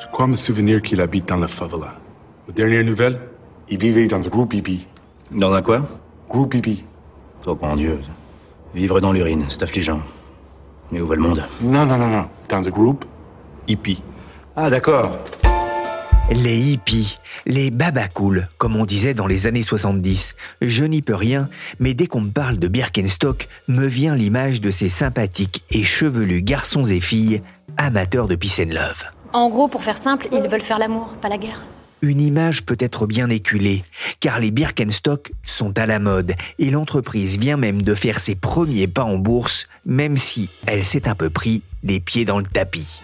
Je crois me souvenir qu'il habite dans la favela. Aux dernières nouvelles, il vivait dans un groupe hippie. Dans un quoi? Groupe hippie. Oh mon Dieu. Vivre dans l'urine, c'est affligeant. Mais où va le monde? Non, non, non, non. Dans un groupe hippie. Ah d'accord. Les hippies, les babacools, comme on disait dans les années 70. Je n'y peux rien, mais dès qu'on me parle de Birkenstock, me vient l'image de ces sympathiques et chevelus garçons et filles amateurs de peace and love. En gros, pour faire simple, ils veulent faire l'amour, pas la guerre. Une image peut-être bien éculée, car les Birkenstock sont à la mode et l'entreprise vient même de faire ses premiers pas en bourse, même si elle s'est un peu pris les pieds dans le tapis.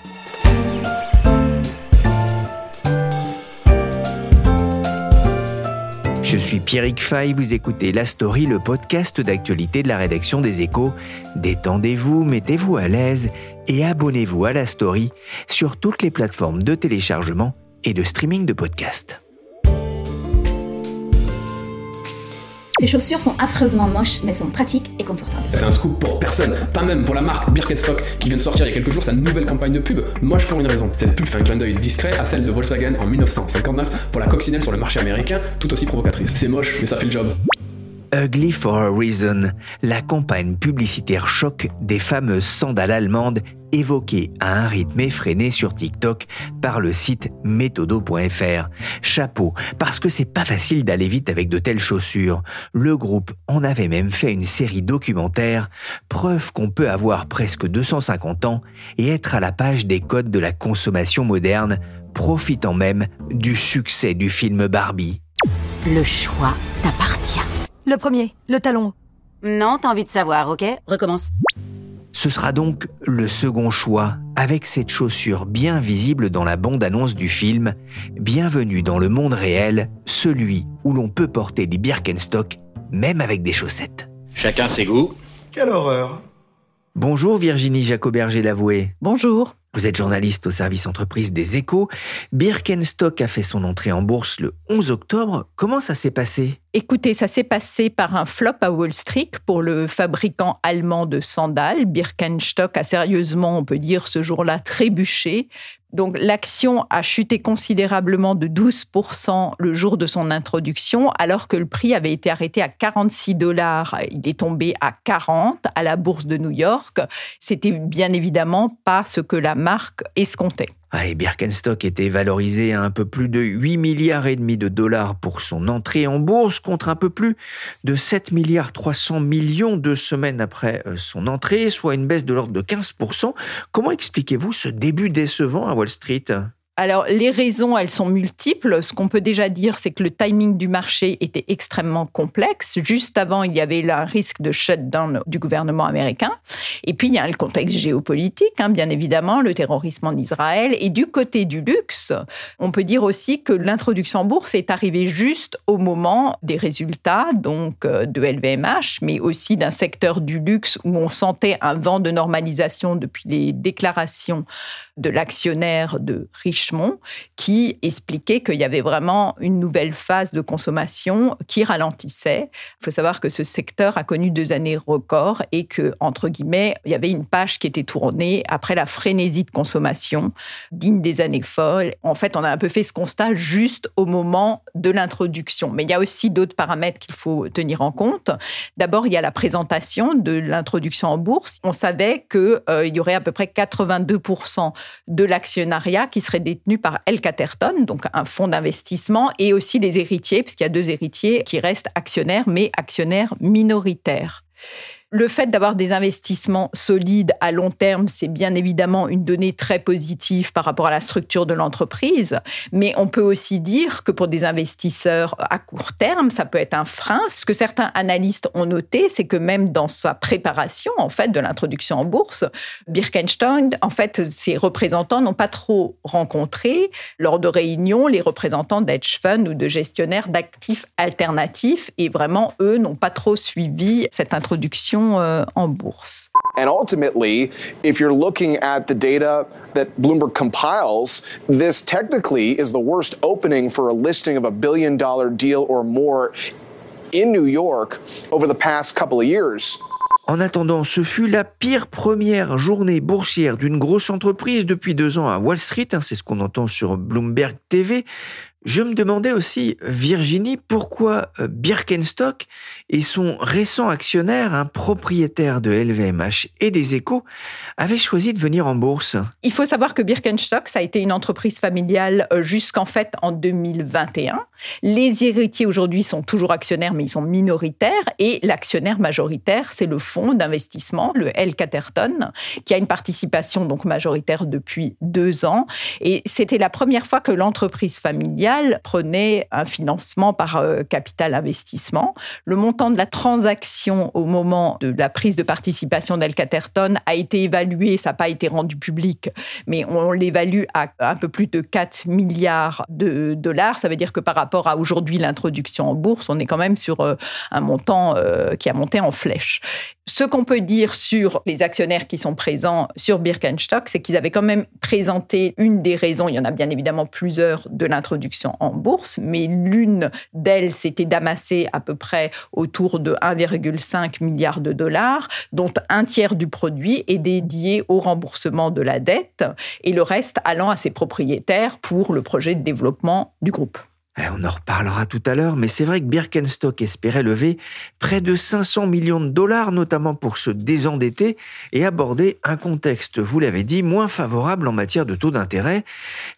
Je suis Pierrick Fay, vous écoutez La Story, le podcast d'actualité de la rédaction des Échos. Détendez-vous, mettez-vous à l'aise et abonnez-vous à La Story sur toutes les plateformes de téléchargement et de streaming de podcasts. Ces chaussures sont affreusement moches, mais elles sont pratiques et confortables. C'est un scoop pour personne, pas même pour la marque Birkenstock qui vient de sortir il y a quelques jours sa nouvelle campagne de pub. Moche pour une raison. Cette pub fait un clin d'œil discret à celle de Volkswagen en 1959 pour la coccinelle sur le marché américain, tout aussi provocatrice. C'est moche, mais ça fait le job. Ugly for a Reason, la campagne publicitaire choc des fameuses sandales allemandes évoquées à un rythme effréné sur TikTok par le site méthodo.fr. Chapeau, parce que c'est pas facile d'aller vite avec de telles chaussures. Le groupe en avait même fait une série documentaire, preuve qu'on peut avoir presque 250 ans et être à la page des codes de la consommation moderne, profitant même du succès du film Barbie. Le choix t'appartient. Le premier, le talon. Non, t'as envie de savoir, ok? Recommence. Ce sera donc le second choix, avec cette chaussure bien visible dans la bande-annonce du film. Bienvenue dans le monde réel, celui où l'on peut porter des Birkenstock, même avec des chaussettes. Chacun ses goûts. Quelle horreur Bonjour Virginie Jacoberger-Lavoué. Bonjour. Vous êtes journaliste au service entreprise des échos. Birkenstock a fait son entrée en bourse le 11 octobre. Comment ça s'est passé? Écoutez, ça s'est passé par un flop à Wall Street pour le fabricant allemand de sandales. Birkenstock a sérieusement, on peut dire, ce jour-là trébuché. Donc l'action a chuté considérablement de 12% le jour de son introduction, alors que le prix avait été arrêté à 46 dollars. Il est tombé à 40 à la bourse de New York. C'était bien évidemment pas ce que la marque escomptait. Ah, et Birkenstock était valorisé à un peu plus de 8 milliards et demi de dollars pour son entrée en bourse contre un peu plus de 7 milliards 300 millions deux semaines après euh, son entrée, soit une baisse de l'ordre de 15%. Comment expliquez-vous ce début décevant à Wall Street? Alors, les raisons, elles sont multiples. Ce qu'on peut déjà dire, c'est que le timing du marché était extrêmement complexe. Juste avant, il y avait un risque de shutdown du gouvernement américain. Et puis, il y a le contexte géopolitique, hein, bien évidemment, le terrorisme en Israël. Et du côté du luxe, on peut dire aussi que l'introduction en bourse est arrivée juste au moment des résultats, donc euh, de LVMH, mais aussi d'un secteur du luxe où on sentait un vent de normalisation depuis les déclarations de l'actionnaire de Richemont, qui expliquait qu'il y avait vraiment une nouvelle phase de consommation qui ralentissait. Il faut savoir que ce secteur a connu deux années records et que, entre guillemets, il y avait une page qui était tournée après la frénésie de consommation digne des années folles. En fait, on a un peu fait ce constat juste au moment de l'introduction. Mais il y a aussi d'autres paramètres qu'il faut tenir en compte. D'abord, il y a la présentation de l'introduction en bourse. On savait qu'il euh, y aurait à peu près 82% de l'actionnariat qui serait détenu par El Caterton, donc un fonds d'investissement, et aussi les héritiers, puisqu'il y a deux héritiers qui restent actionnaires, mais actionnaires minoritaires. Le fait d'avoir des investissements solides à long terme, c'est bien évidemment une donnée très positive par rapport à la structure de l'entreprise, mais on peut aussi dire que pour des investisseurs à court terme, ça peut être un frein. Ce que certains analystes ont noté, c'est que même dans sa préparation en fait de l'introduction en bourse, Birkenstein, en fait, ses représentants n'ont pas trop rencontré lors de réunions les représentants d'edge funds ou de gestionnaires d'actifs alternatifs et vraiment eux n'ont pas trop suivi cette introduction euh, en bourse. And ultimately, if you're looking at the data that Bloomberg compiles, this technically is the worst opening for a listing of a billion dollar deal or more in New York over the past couple of years. En attendant, ce fut la pire première journée boursière d'une grosse entreprise depuis deux ans à Wall Street, hein, c'est ce qu'on entend sur Bloomberg TV. Je me demandais aussi, Virginie, pourquoi euh, Birkenstock et son récent actionnaire, un propriétaire de LVMH et des échos, avaient choisi de venir en bourse. Il faut savoir que Birkenstock, ça a été une entreprise familiale euh, jusqu'en fait en 2021. Les héritiers aujourd'hui sont toujours actionnaires, mais ils sont minoritaires. Et l'actionnaire majoritaire, c'est le fonds d'investissement, le L. Catterton, qui a une participation donc majoritaire depuis deux ans. Et c'était la première fois que l'entreprise familiale prenait un financement par euh, capital investissement. Le montant de la transaction au moment de la prise de participation d'Elcaterton a été évalué, ça n'a pas été rendu public, mais on l'évalue à un peu plus de 4 milliards de dollars. Ça veut dire que par rapport à aujourd'hui l'introduction en bourse, on est quand même sur euh, un montant euh, qui a monté en flèche. Ce qu'on peut dire sur les actionnaires qui sont présents sur Birkenstock, c'est qu'ils avaient quand même présenté une des raisons, il y en a bien évidemment plusieurs, de l'introduction en bourse, mais l'une d'elles, c'était d'amasser à peu près autour de 1,5 milliard de dollars, dont un tiers du produit est dédié au remboursement de la dette et le reste allant à ses propriétaires pour le projet de développement du groupe. Eh, on en reparlera tout à l'heure, mais c'est vrai que Birkenstock espérait lever près de 500 millions de dollars, notamment pour se désendetter et aborder un contexte, vous l'avez dit, moins favorable en matière de taux d'intérêt.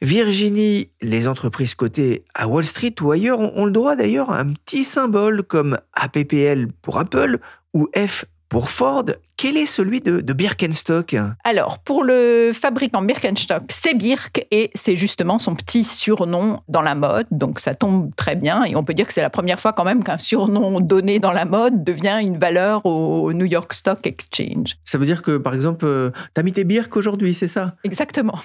Virginie, les entreprises cotées à Wall Street ou ailleurs ont le droit d'ailleurs à un petit symbole comme APPL pour Apple ou F pour Ford, quel est celui de, Birkenstock? Alors, pour le fabricant Birkenstock, c'est Birk et c'est justement son petit surnom dans la mode. Donc, ça tombe très bien et on peut dire que c'est la première fois quand même qu'un surnom donné dans la mode devient une valeur au New York Stock Exchange. Ça veut dire que, par exemple, euh, t'as mis tes Birk aujourd'hui, c'est ça? Exactement.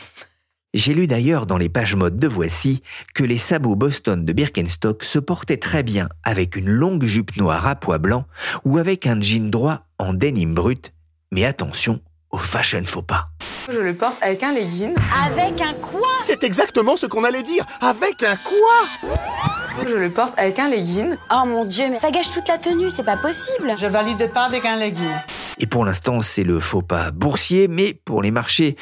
J'ai lu d'ailleurs dans les pages mode de Voici que les sabots Boston de Birkenstock se portaient très bien avec une longue jupe noire à pois blanc ou avec un jean droit en denim brut. Mais attention au fashion faux pas. Je le porte avec un legging. Avec un quoi C'est exactement ce qu'on allait dire. Avec un quoi Je le porte avec un legging. Oh mon dieu, mais ça gâche toute la tenue, c'est pas possible. Je valide pas avec un legging. Et pour l'instant, c'est le faux pas boursier, mais pour les marchés,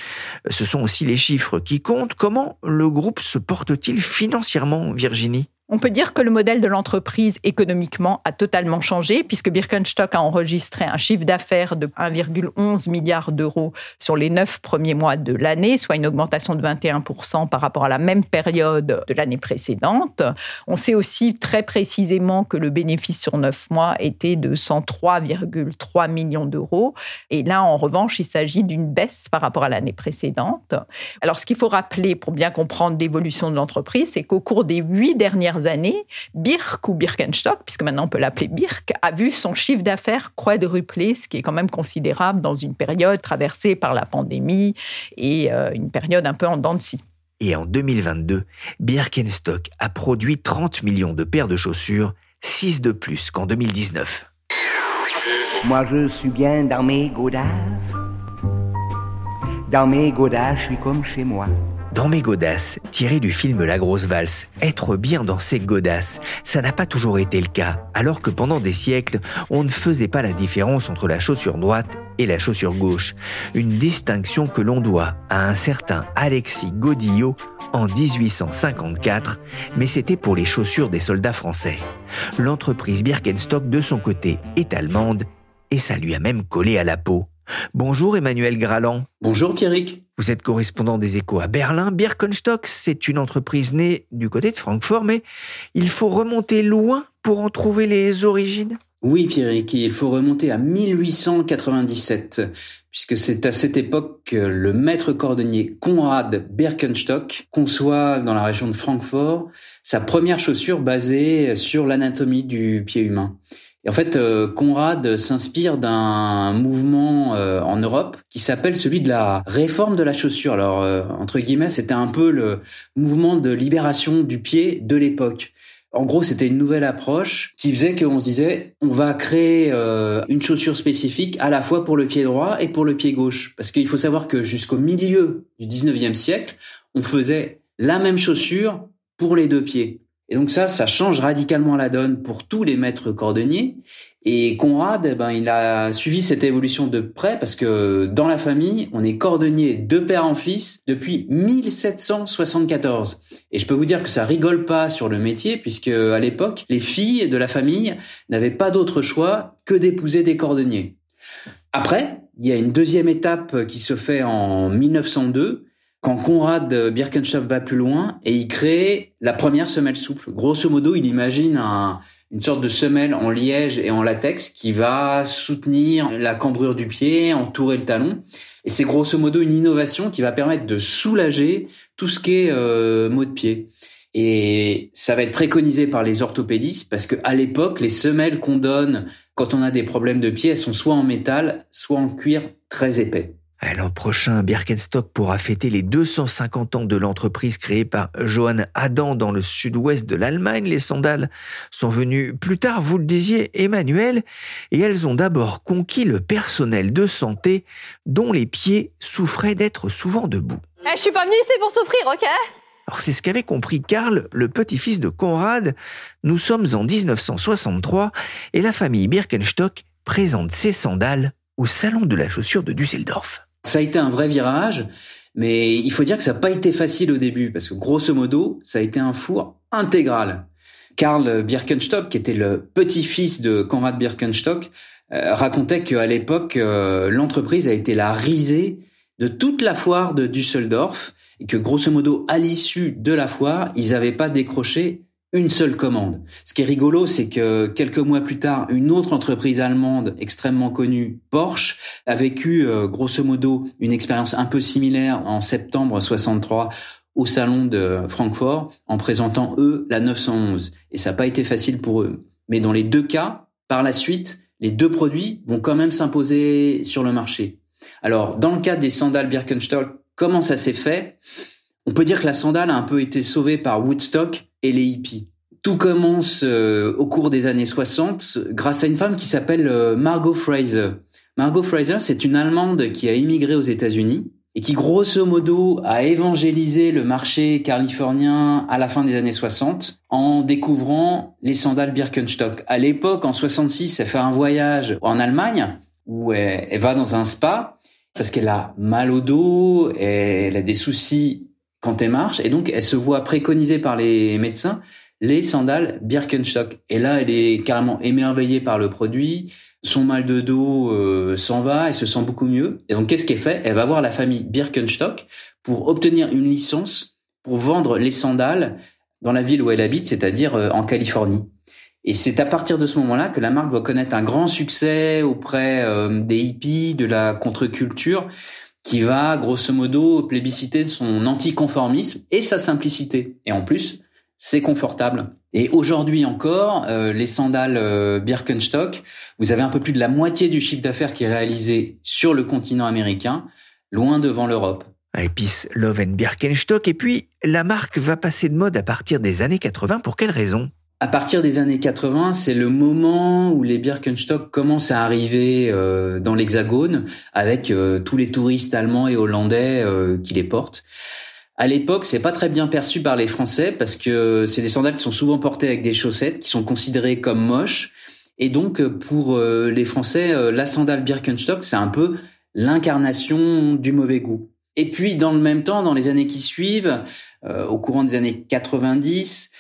ce sont aussi les chiffres qui comptent. Comment le groupe se porte-t-il financièrement, Virginie? On peut dire que le modèle de l'entreprise économiquement a totalement changé puisque Birkenstock a enregistré un chiffre d'affaires de 1,11 milliard d'euros sur les neuf premiers mois de l'année, soit une augmentation de 21% par rapport à la même période de l'année précédente. On sait aussi très précisément que le bénéfice sur neuf mois était de 103,3 millions d'euros. Et là, en revanche, il s'agit d'une baisse par rapport à l'année précédente. Alors, ce qu'il faut rappeler pour bien comprendre l'évolution de l'entreprise, c'est qu'au cours des huit dernières années, Birk ou Birkenstock, puisque maintenant on peut l'appeler Birk, a vu son chiffre d'affaires quadrupler, ce qui est quand même considérable dans une période traversée par la pandémie et euh, une période un peu en dents de scie. Et en 2022, Birkenstock a produit 30 millions de paires de chaussures, 6 de plus qu'en 2019. Moi je suis bien dans mes godasses. Dans mes godasses, je suis comme chez moi. Dans mes godasses, tiré du film La Grosse Valse, être bien dans ses godasses, ça n'a pas toujours été le cas, alors que pendant des siècles, on ne faisait pas la différence entre la chaussure droite et la chaussure gauche. Une distinction que l'on doit à un certain Alexis Godillot en 1854, mais c'était pour les chaussures des soldats français. L'entreprise Birkenstock de son côté est allemande et ça lui a même collé à la peau. Bonjour Emmanuel Graland. Bonjour Pierrick. Vous êtes correspondant des échos à Berlin. Birkenstock, c'est une entreprise née du côté de Francfort, mais il faut remonter loin pour en trouver les origines. Oui, Pierrick, il faut remonter à 1897, puisque c'est à cette époque que le maître cordonnier Conrad Birkenstock conçoit dans la région de Francfort sa première chaussure basée sur l'anatomie du pied humain. Et en fait, euh, Conrad s'inspire d'un mouvement euh, en Europe qui s'appelle celui de la réforme de la chaussure. Alors, euh, entre guillemets, c'était un peu le mouvement de libération du pied de l'époque. En gros, c'était une nouvelle approche qui faisait qu'on se disait, on va créer une chaussure spécifique à la fois pour le pied droit et pour le pied gauche. Parce qu'il faut savoir que jusqu'au milieu du 19e siècle, on faisait la même chaussure pour les deux pieds. Et donc ça, ça change radicalement la donne pour tous les maîtres cordonniers. Et Conrad, eh ben, il a suivi cette évolution de près parce que dans la famille, on est cordonnier de père en fils depuis 1774. Et je peux vous dire que ça rigole pas sur le métier puisque à l'époque, les filles de la famille n'avaient pas d'autre choix que d'épouser des cordonniers. Après, il y a une deuxième étape qui se fait en 1902 quand Conrad Birkenstock va plus loin et il crée la première semelle souple. Grosso modo, il imagine une sorte de semelle en liège et en latex qui va soutenir la cambrure du pied, entourer le talon. Et c'est grosso modo une innovation qui va permettre de soulager tout ce qui est euh, de pied. Et ça va être préconisé par les orthopédistes parce que à l'époque, les semelles qu'on donne quand on a des problèmes de pied, elles sont soit en métal, soit en cuir très épais. L'an prochain, Birkenstock pourra fêter les 250 ans de l'entreprise créée par Johann Adam dans le sud-ouest de l'Allemagne. Les sandales sont venues plus tard, vous le disiez, Emmanuel, et elles ont d'abord conquis le personnel de santé dont les pieds souffraient d'être souvent debout. Eh, je suis pas venu ici pour souffrir, ok? Alors c'est ce qu'avait compris Karl, le petit-fils de Conrad. Nous sommes en 1963 et la famille Birkenstock présente ses sandales au salon de la chaussure de Düsseldorf. Ça a été un vrai virage, mais il faut dire que ça n'a pas été facile au début, parce que grosso modo, ça a été un four intégral. Karl Birkenstock, qui était le petit-fils de Conrad Birkenstock, euh, racontait qu'à l'époque, euh, l'entreprise a été la risée de toute la foire de Düsseldorf et que grosso modo, à l'issue de la foire, ils n'avaient pas décroché une seule commande. Ce qui est rigolo, c'est que quelques mois plus tard, une autre entreprise allemande extrêmement connue, Porsche, a vécu euh, grosso modo une expérience un peu similaire en septembre 63 au salon de Francfort en présentant eux la 911. Et ça n'a pas été facile pour eux. Mais dans les deux cas, par la suite, les deux produits vont quand même s'imposer sur le marché. Alors, dans le cas des sandales Birkenstock, comment ça s'est fait? On peut dire que la sandale a un peu été sauvée par Woodstock et les hippies. Tout commence euh, au cours des années 60 grâce à une femme qui s'appelle euh, Margot Fraser. Margot Fraser, c'est une Allemande qui a immigré aux États-Unis et qui grosso modo a évangélisé le marché californien à la fin des années 60 en découvrant les sandales Birkenstock. À l'époque, en 66, elle fait un voyage en Allemagne où elle, elle va dans un spa parce qu'elle a mal au dos, elle a des soucis quand elle marche, et donc elle se voit préconisée par les médecins les sandales Birkenstock. Et là, elle est carrément émerveillée par le produit. Son mal de dos euh, s'en va, elle se sent beaucoup mieux. Et donc, qu'est-ce qu'elle fait? Elle va voir la famille Birkenstock pour obtenir une licence pour vendre les sandales dans la ville où elle habite, c'est-à-dire euh, en Californie. Et c'est à partir de ce moment-là que la marque va connaître un grand succès auprès euh, des hippies, de la contre-culture, qui va grosso modo plébisciter son anticonformisme et sa simplicité. Et en plus, c'est confortable. Et aujourd'hui encore, euh, les sandales euh, Birkenstock, vous avez un peu plus de la moitié du chiffre d'affaires qui est réalisé sur le continent américain, loin devant l'Europe. Peace, Love and Birkenstock. Et puis, la marque va passer de mode à partir des années 80. Pour quelle raison? À partir des années 80, c'est le moment où les Birkenstock commencent à arriver euh, dans l'Hexagone avec euh, tous les touristes allemands et hollandais euh, qui les portent. À l'époque, c'est pas très bien perçu par les Français parce que c'est des sandales qui sont souvent portées avec des chaussettes qui sont considérées comme moches. Et donc, pour les Français, la sandale Birkenstock, c'est un peu l'incarnation du mauvais goût. Et puis, dans le même temps, dans les années qui suivent, au courant des années 90,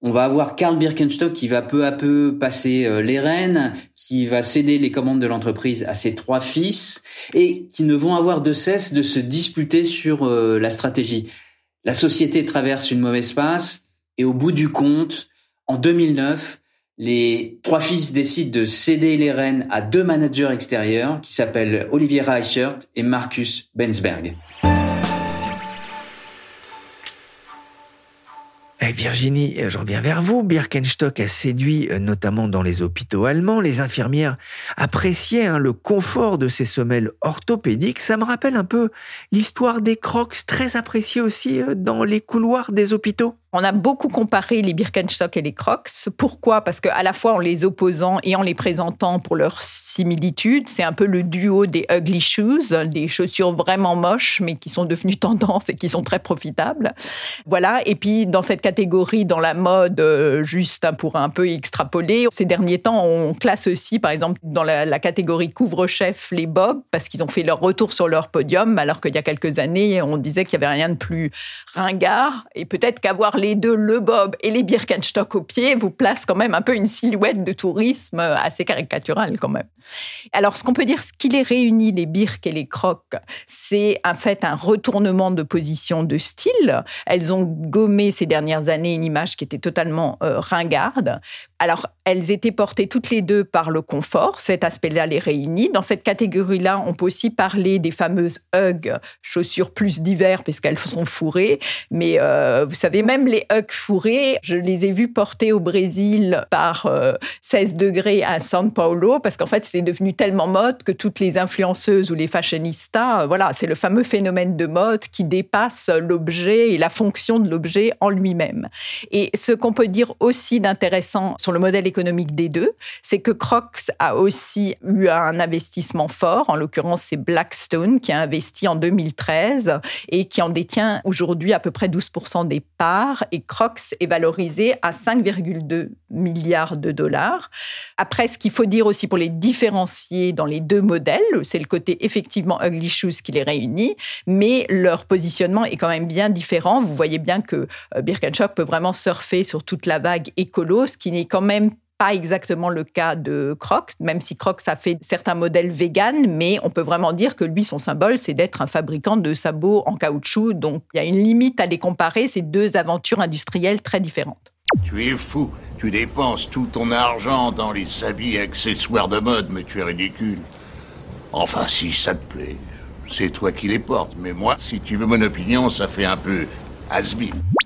on va avoir Karl Birkenstock qui va peu à peu passer euh, les rênes, qui va céder les commandes de l'entreprise à ses trois fils et qui ne vont avoir de cesse de se disputer sur euh, la stratégie. La société traverse une mauvaise passe et au bout du compte, en 2009, les trois fils décident de céder les rênes à deux managers extérieurs qui s'appellent Olivier Reichert et Marcus Bensberg. Virginie, euh, je reviens vers vous. Birkenstock a séduit euh, notamment dans les hôpitaux allemands. Les infirmières appréciaient hein, le confort de ces semelles orthopédiques. Ça me rappelle un peu l'histoire des crocs, très appréciés aussi euh, dans les couloirs des hôpitaux. On a beaucoup comparé les Birkenstock et les Crocs. Pourquoi? Parce qu'à la fois en les opposant et en les présentant pour leur similitude, c'est un peu le duo des ugly shoes, des chaussures vraiment moches mais qui sont devenues tendance et qui sont très profitables. Voilà. Et puis dans cette catégorie, dans la mode, euh, juste pour un peu extrapoler, ces derniers temps, on classe aussi, par exemple, dans la, la catégorie couvre-chef, les bobs parce qu'ils ont fait leur retour sur leur podium, alors qu'il y a quelques années, on disait qu'il n'y avait rien de plus ringard. Et peut-être qu'avoir les deux, le bob et les Birkenstock au pied, vous place quand même un peu une silhouette de tourisme assez caricaturale quand même. Alors, ce qu'on peut dire, ce qui les réunit, les Birk et les Crocs, c'est en fait un retournement de position de style. Elles ont gommé ces dernières années une image qui était totalement euh, ringarde. Alors, elles étaient portées toutes les deux par le confort. Cet aspect-là les réunit. Dans cette catégorie-là, on peut aussi parler des fameuses Hug, chaussures plus d'hiver, puisqu'elles sont fourrées. Mais euh, vous savez, même les Hug fourrées, je les ai vues porter au Brésil par 16 euh, degrés à São Paulo, parce qu'en fait, c'est devenu tellement mode que toutes les influenceuses ou les fashionistas, euh, voilà, c'est le fameux phénomène de mode qui dépasse l'objet et la fonction de l'objet en lui-même. Et ce qu'on peut dire aussi d'intéressant sur le modèle économique des deux, c'est que Crocs a aussi eu un investissement fort. En l'occurrence, c'est Blackstone qui a investi en 2013 et qui en détient aujourd'hui à peu près 12% des parts. Et Crocs est valorisé à 5,2 milliards de dollars. Après, ce qu'il faut dire aussi pour les différencier dans les deux modèles, c'est le côté effectivement ugly shoes qui les réunit, mais leur positionnement est quand même bien différent. Vous voyez bien que euh, Birkenstock peut vraiment surfer sur toute la vague écolo, ce qui n'est quand même pas exactement le cas de Crocs, même si Crocs a fait certains modèles vegan, mais on peut vraiment dire que lui, son symbole, c'est d'être un fabricant de sabots en caoutchouc. Donc il y a une limite à les comparer, ces deux aventures industrielles très différentes. Tu es fou, tu dépenses tout ton argent dans les habits et accessoires de mode, mais tu es ridicule. Enfin, si ça te plaît, c'est toi qui les portes, mais moi, si tu veux mon opinion, ça fait un peu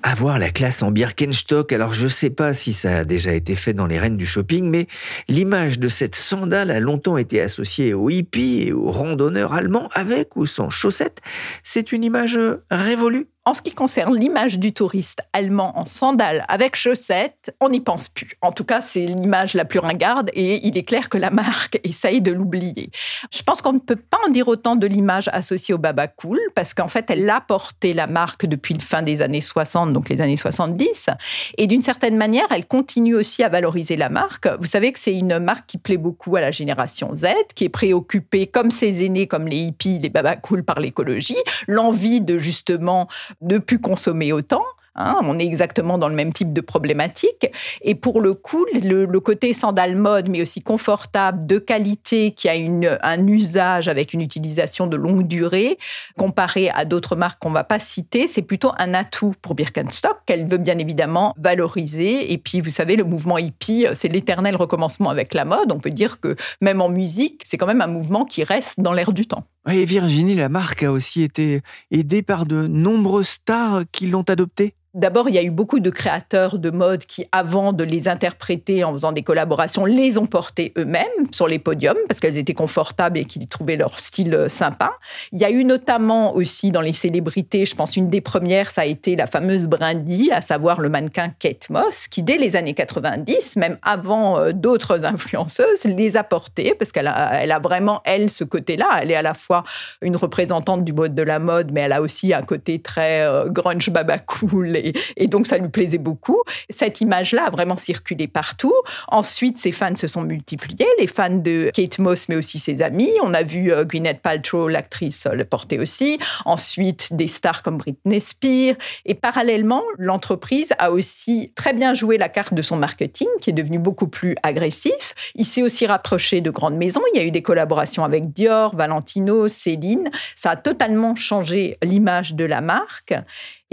avoir la classe en Birkenstock, alors je sais pas si ça a déjà été fait dans les reines du shopping, mais l'image de cette sandale a longtemps été associée aux hippies et aux randonneurs allemands avec ou sans chaussettes. C'est une image révolue. En ce qui concerne l'image du touriste allemand en sandales avec chaussettes, on n'y pense plus. En tout cas, c'est l'image la plus ringarde et il est clair que la marque essaye de l'oublier. Je pense qu'on ne peut pas en dire autant de l'image associée au Baba Cool parce qu'en fait, elle a porté la marque depuis le fin des années 60, donc les années 70. Et d'une certaine manière, elle continue aussi à valoriser la marque. Vous savez que c'est une marque qui plaît beaucoup à la génération Z, qui est préoccupée, comme ses aînés, comme les hippies, les Baba Cool, par l'écologie, l'envie de justement ne plus consommer autant. Hein, on est exactement dans le même type de problématique. Et pour le coup, le, côté sandal mode, mais aussi confortable, de qualité, qui a une, un usage avec une utilisation de longue durée, comparé à d'autres marques qu'on ne va pas citer, c'est plutôt un atout pour Birkenstock qu'elle veut bien évidemment valoriser. Et puis, vous savez, le mouvement hippie, c'est l'éternel recommencement avec la mode. On peut dire que même en musique, c'est quand même un mouvement qui reste dans l'air du temps. Et Virginie, la marque a aussi été aidée par de nombreuses stars qui l'ont adoptée. D'abord, il y a eu beaucoup de créateurs de mode qui, avant de les interpréter en faisant des collaborations, les ont portés eux-mêmes sur les podiums parce qu'elles étaient confortables et qu'ils trouvaient leur style euh, sympa. Il y a eu notamment aussi dans les célébrités, je pense une des premières, ça a été la fameuse Brindy, à savoir le mannequin Kate Moss, qui dès les années 90, même avant euh, d'autres influenceuses, les a portées parce qu'elle a, a vraiment, elle, ce côté-là. Elle est à la fois une représentante du mode de la mode, mais elle a aussi un côté très euh, grunge baba cool et, donc ça lui plaisait beaucoup. Cette image-là a vraiment circulé partout. Ensuite, ses fans se sont multipliés, les fans de Kate Moss, mais aussi ses amis. On a vu euh, Gwyneth Paltrow, l'actrice, le porter aussi. Ensuite, des stars comme Britney Spears. Et parallèlement, l'entreprise a aussi très bien joué la carte de son marketing, qui est devenu beaucoup plus agressif. Il s'est aussi rapproché de grandes maisons. Il y a eu des collaborations avec Dior, Valentino, Céline. Ça a totalement changé l'image de la marque.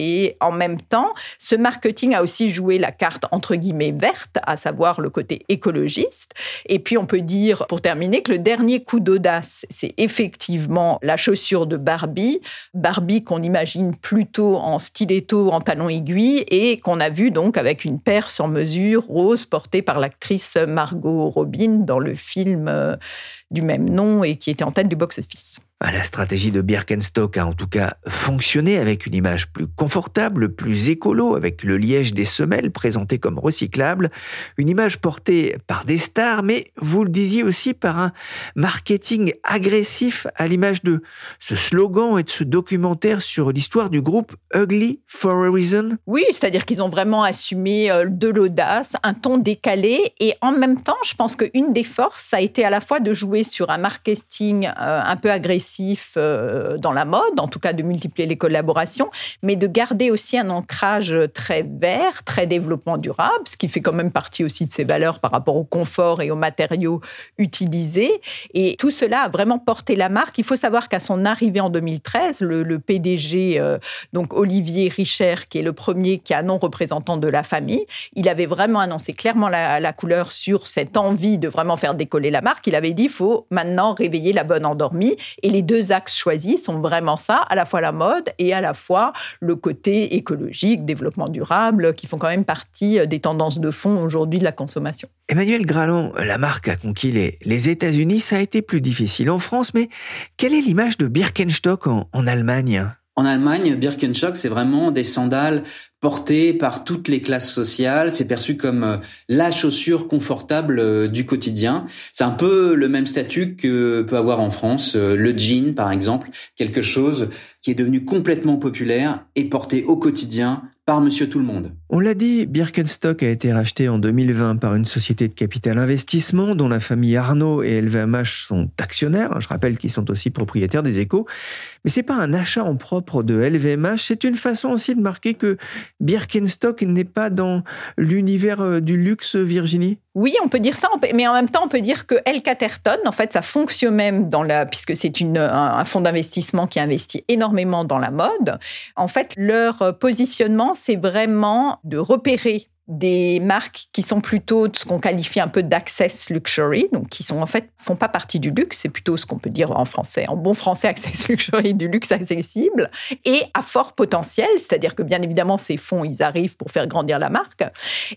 Et en même temps, ce marketing a aussi joué la carte entre guillemets verte, à savoir le côté écologiste. Et puis on peut dire, pour terminer, que le dernier coup d'audace, c'est effectivement la chaussure de Barbie. Barbie qu'on imagine plutôt en stiletto, en talon aiguille, et qu'on a vu donc avec une paire sur mesure rose portée par l'actrice Margot Robin dans le film euh, du même nom et qui était en tête du box-office. La stratégie de Birkenstock a en tout cas fonctionné avec une image plus confortable, plus écolo, avec le liège des semelles présenté comme recyclable, une image portée par des stars, mais vous le disiez aussi par un marketing agressif à l'image de ce slogan et de ce documentaire sur l'histoire du groupe Ugly for a Reason. Oui, c'est-à-dire qu'ils ont vraiment assumé euh, de l'audace, un ton décalé, et en même temps, je pense qu'une des forces, ça a été à la fois de jouer sur un marketing euh, un peu agressif, euh, dans la mode, en tout cas de multiplier les collaborations, mais de garder aussi un ancrage très vert, très développement durable, ce qui fait quand même partie aussi de ses valeurs par rapport au confort et aux matériaux utilisés. Et tout cela a vraiment porté la marque. Il faut savoir qu'à son arrivée en 2013, le, PDG, euh, donc Olivier Richer, qui est le premier qui a non représentant de la famille, il avait vraiment annoncé clairement la, la couleur sur cette envie de vraiment faire décoller la marque. Il avait dit, il faut maintenant réveiller la bonne endormie. Et les les deux axes choisis sont vraiment ça, à la fois la mode et à la fois le côté écologique, développement durable, qui font quand même partie euh, des tendances de fond aujourd'hui de la consommation. Emmanuel Gralon, la marque a conquis les, États-Unis, ça a été plus difficile en France, mais quelle est l'image de Birkenstock en, en Allemagne? En Allemagne, Birkenstock, c'est vraiment des sandales portées par toutes les classes sociales. C'est perçu comme euh, la chaussure confortable euh, du quotidien. C'est un peu le même statut que peut avoir en France euh, le jean, par exemple, quelque chose qui est devenu complètement populaire et porté au quotidien par Monsieur Tout le Monde. On l'a dit, Birkenstock a été racheté en 2020 par une société de capital investissement dont la famille Arnaud et LVMH sont actionnaires. Je rappelle qu'ils sont aussi propriétaires des échos. Mais c'est pas un achat en propre de LVMH, c'est une façon aussi de marquer que Birkenstock n'est pas dans l'univers euh, du luxe, Virginie oui, on peut dire ça, mais en même temps, on peut dire que El Caterton, en fait, ça fonctionne même dans la, puisque c'est un fonds d'investissement qui investit énormément dans la mode. En fait, leur positionnement, c'est vraiment de repérer des marques qui sont plutôt ce qu'on qualifie un peu d'access luxury, donc qui sont en fait font pas partie du luxe, c'est plutôt ce qu'on peut dire en français, en bon français access luxury, du luxe accessible et à fort potentiel, c'est-à-dire que bien évidemment ces fonds ils arrivent pour faire grandir la marque.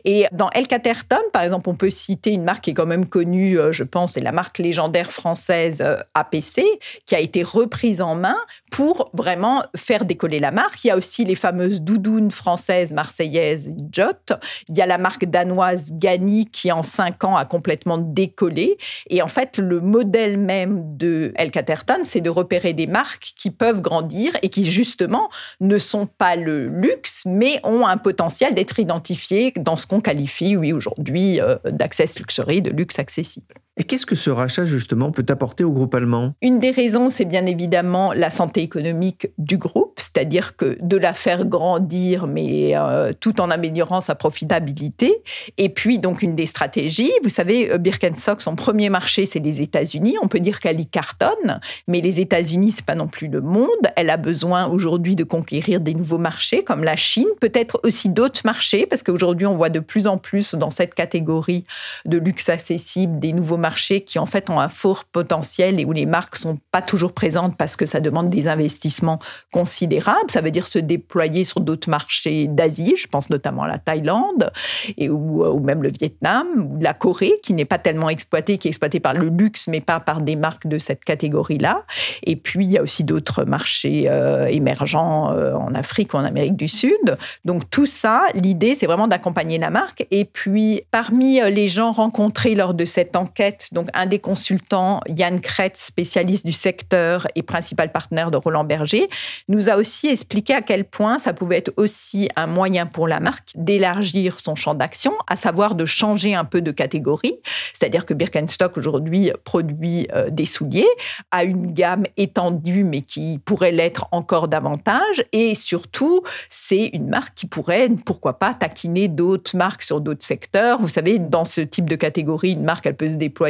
Et dans El Caterton, par exemple, on peut citer une marque qui est quand même connue, euh, je pense, c'est la marque légendaire française euh, APC, qui a été reprise en main pour vraiment faire décoller la marque. Il y a aussi les fameuses doudounes françaises, marseillaises, Jot. Il y a la marque danoise Gani qui, en cinq ans, a complètement décollé. Et en fait, le modèle même de El Caterton, c'est de repérer des marques qui peuvent grandir et qui, justement, ne sont pas le luxe, mais ont un potentiel d'être identifiées dans ce qu'on qualifie, oui, aujourd'hui, euh, d'access luxury, de luxe accessible. Et qu'est-ce que ce rachat, justement, peut apporter au groupe allemand? Une des raisons, c'est bien évidemment la santé économique du groupe, c'est-à-dire que de la faire grandir, mais euh, tout en améliorant sa profitabilité. Et puis, donc, une des stratégies, vous savez, euh, Birkenstock, son premier marché, c'est les États-Unis. On peut dire qu'elle y cartonne, mais les États-Unis, c'est pas non plus le monde. Elle a besoin aujourd'hui de conquérir des nouveaux marchés, comme la Chine, peut-être aussi d'autres marchés, parce qu'aujourd'hui, on voit de plus en plus dans cette catégorie de luxe accessible des nouveaux marchés qui en fait ont un fort potentiel et où les marques sont pas toujours présentes parce que ça demande des investissements considérables. Ça veut dire se déployer sur d'autres marchés d'Asie, je pense notamment à la Thaïlande et ou, ou même le Vietnam, la Corée qui n'est pas tellement exploitée, qui est exploitée par le luxe mais pas par des marques de cette catégorie-là. Et puis il y a aussi d'autres marchés euh, émergents euh, en Afrique ou en Amérique du Sud. Donc tout ça, l'idée c'est vraiment d'accompagner la marque. Et puis parmi euh, les gens rencontrés lors de cette enquête donc un des consultants, Yann Kretz, spécialiste du secteur et principal partenaire de Roland Berger, nous a aussi expliqué à quel point ça pouvait être aussi un moyen pour la marque d'élargir son champ d'action, à savoir de changer un peu de catégorie. C'est-à-dire que Birkenstock aujourd'hui produit euh, des souliers à une gamme étendue, mais qui pourrait l'être encore davantage. Et surtout, c'est une marque qui pourrait, pourquoi pas, taquiner d'autres marques sur d'autres secteurs. Vous savez, dans ce type de catégorie, une marque, elle peut se déployer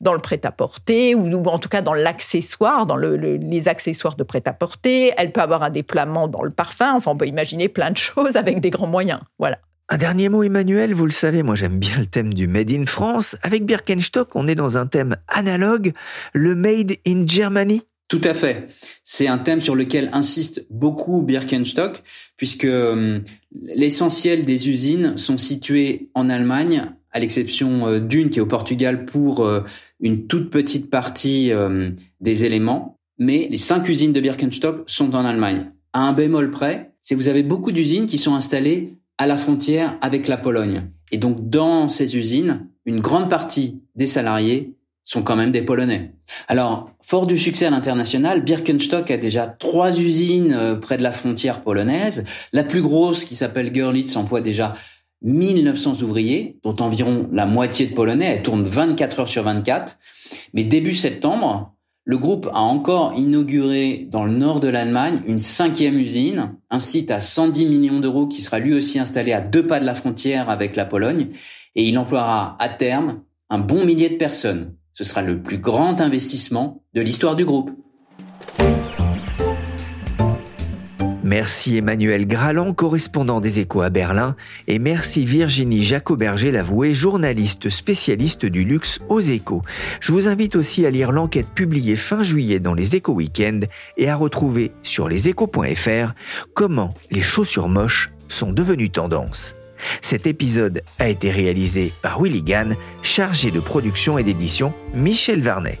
dans le prêt-à-porter ou, en tout cas dans l'accessoire, dans les accessoires de prêt-à-porter. Elle peut avoir un déploiement dans le parfum. Enfin, on peut imaginer plein de choses avec des grands moyens. Voilà. Un dernier mot, Emmanuel, vous le savez, moi j'aime bien le thème du Made in France. Avec Birkenstock, on est dans un thème analogue, le Made in Germany. Tout à fait. C'est un thème sur lequel insiste beaucoup Birkenstock, puisque hum, l'essentiel des usines sont situées en Allemagne, à l'exception euh, d'une qui est au Portugal pour euh, une toute petite partie euh, des éléments. mais les cinq usines de Birkenstock sont en Allemagne. À un bémol près, c'est que vous avez beaucoup d'usines qui sont installées à la frontière avec la Pologne. Et donc, dans ces usines, une grande partie des salariés sont quand même des Polonais. Alors, fort du succès à l'international, Birkenstock a déjà trois usines près de la frontière polonaise. La plus grosse, qui s'appelle Görlitz, emploie déjà 1900 ouvriers, dont environ la moitié de Polonais. Elle tourne 24 heures sur 24. Mais début septembre, le groupe a encore inauguré dans le nord de l'Allemagne une cinquième usine, un site à 110 millions d'euros qui sera lui aussi installé à deux pas de la frontière avec la Pologne. Et il emploiera à terme un bon millier de personnes. Ce sera le plus grand investissement de l'histoire du groupe. Merci Emmanuel Graland, correspondant des Échos à Berlin, et merci Virginie Jacoberger-Lavoué, journaliste spécialiste du luxe aux Échos. Je vous invite aussi à lire l'enquête publiée fin juillet dans les Échos Weekend et à retrouver sur leséchos.fr comment les chaussures moches sont devenues tendance. Cet épisode a été réalisé par Willy Gann, chargé de production et d'édition Michel Varnet.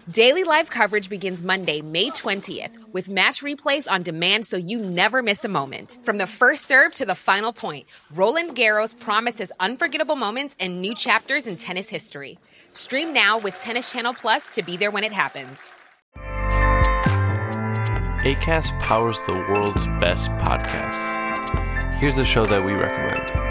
Daily live coverage begins Monday, May 20th, with match replays on demand so you never miss a moment. From the first serve to the final point, Roland Garros promises unforgettable moments and new chapters in tennis history. Stream now with Tennis Channel Plus to be there when it happens. ACAST powers the world's best podcasts. Here's a show that we recommend.